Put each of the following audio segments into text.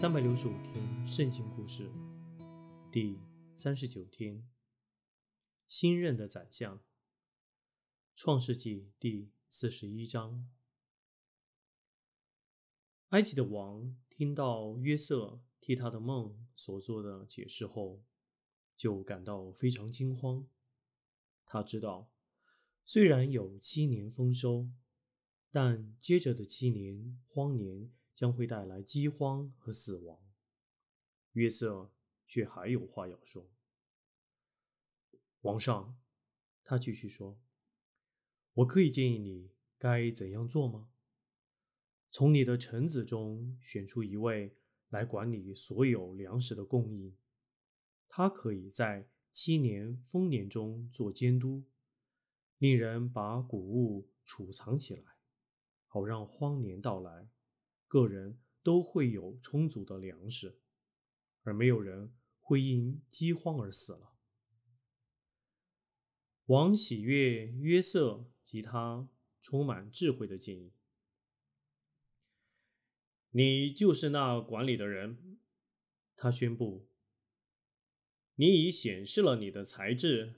三百六十五天圣经故事第三十九天，新任的宰相。创世纪第四十一章。埃及的王听到约瑟替他的梦所做的解释后，就感到非常惊慌。他知道，虽然有七年丰收，但接着的七年荒年。将会带来饥荒和死亡。约瑟却还有话要说。王上，他继续说：“我可以建议你该怎样做吗？从你的臣子中选出一位来管理所有粮食的供应，他可以在七年丰年中做监督，令人把谷物储藏起来，好让荒年到来。”个人都会有充足的粮食，而没有人会因饥荒而死了。王喜悦约瑟及他充满智慧的建议。你就是那管理的人，他宣布。你已显示了你的才智，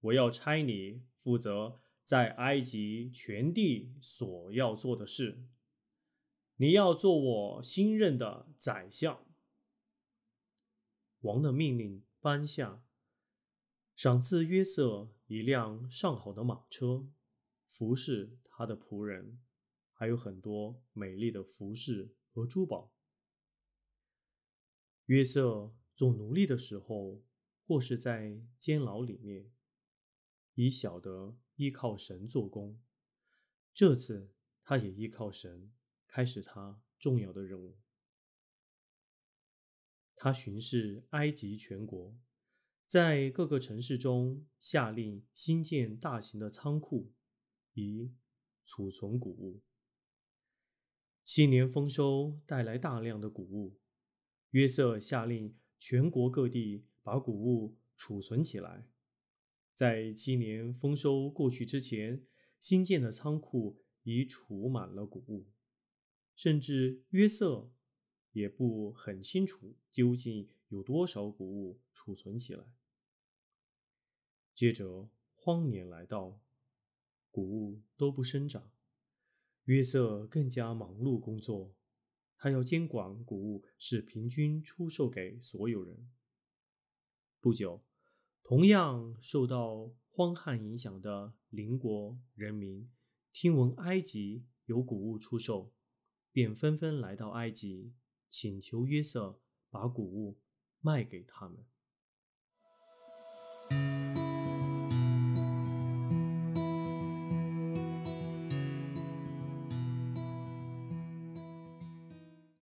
我要差你负责在埃及全地所要做的事。你要做我新任的宰相。王的命令颁下，赏赐约瑟一辆上好的马车，服侍他的仆人，还有很多美丽的服饰和珠宝。约瑟做奴隶的时候，或是在监牢里面，已晓得依靠神做工。这次他也依靠神。开始他重要的任务。他巡视埃及全国，在各个城市中下令新建大型的仓库，以储存谷物。七年丰收带来大量的谷物，约瑟下令全国各地把谷物储存起来。在七年丰收过去之前，新建的仓库已储满了谷物。甚至约瑟也不很清楚究竟有多少谷物储存起来。接着荒年来到，谷物都不生长，约瑟更加忙碌工作，他要监管谷物是平均出售给所有人。不久，同样受到荒旱影响的邻国人民听闻埃及有谷物出售。便纷纷来到埃及，请求约瑟把谷物卖给他们。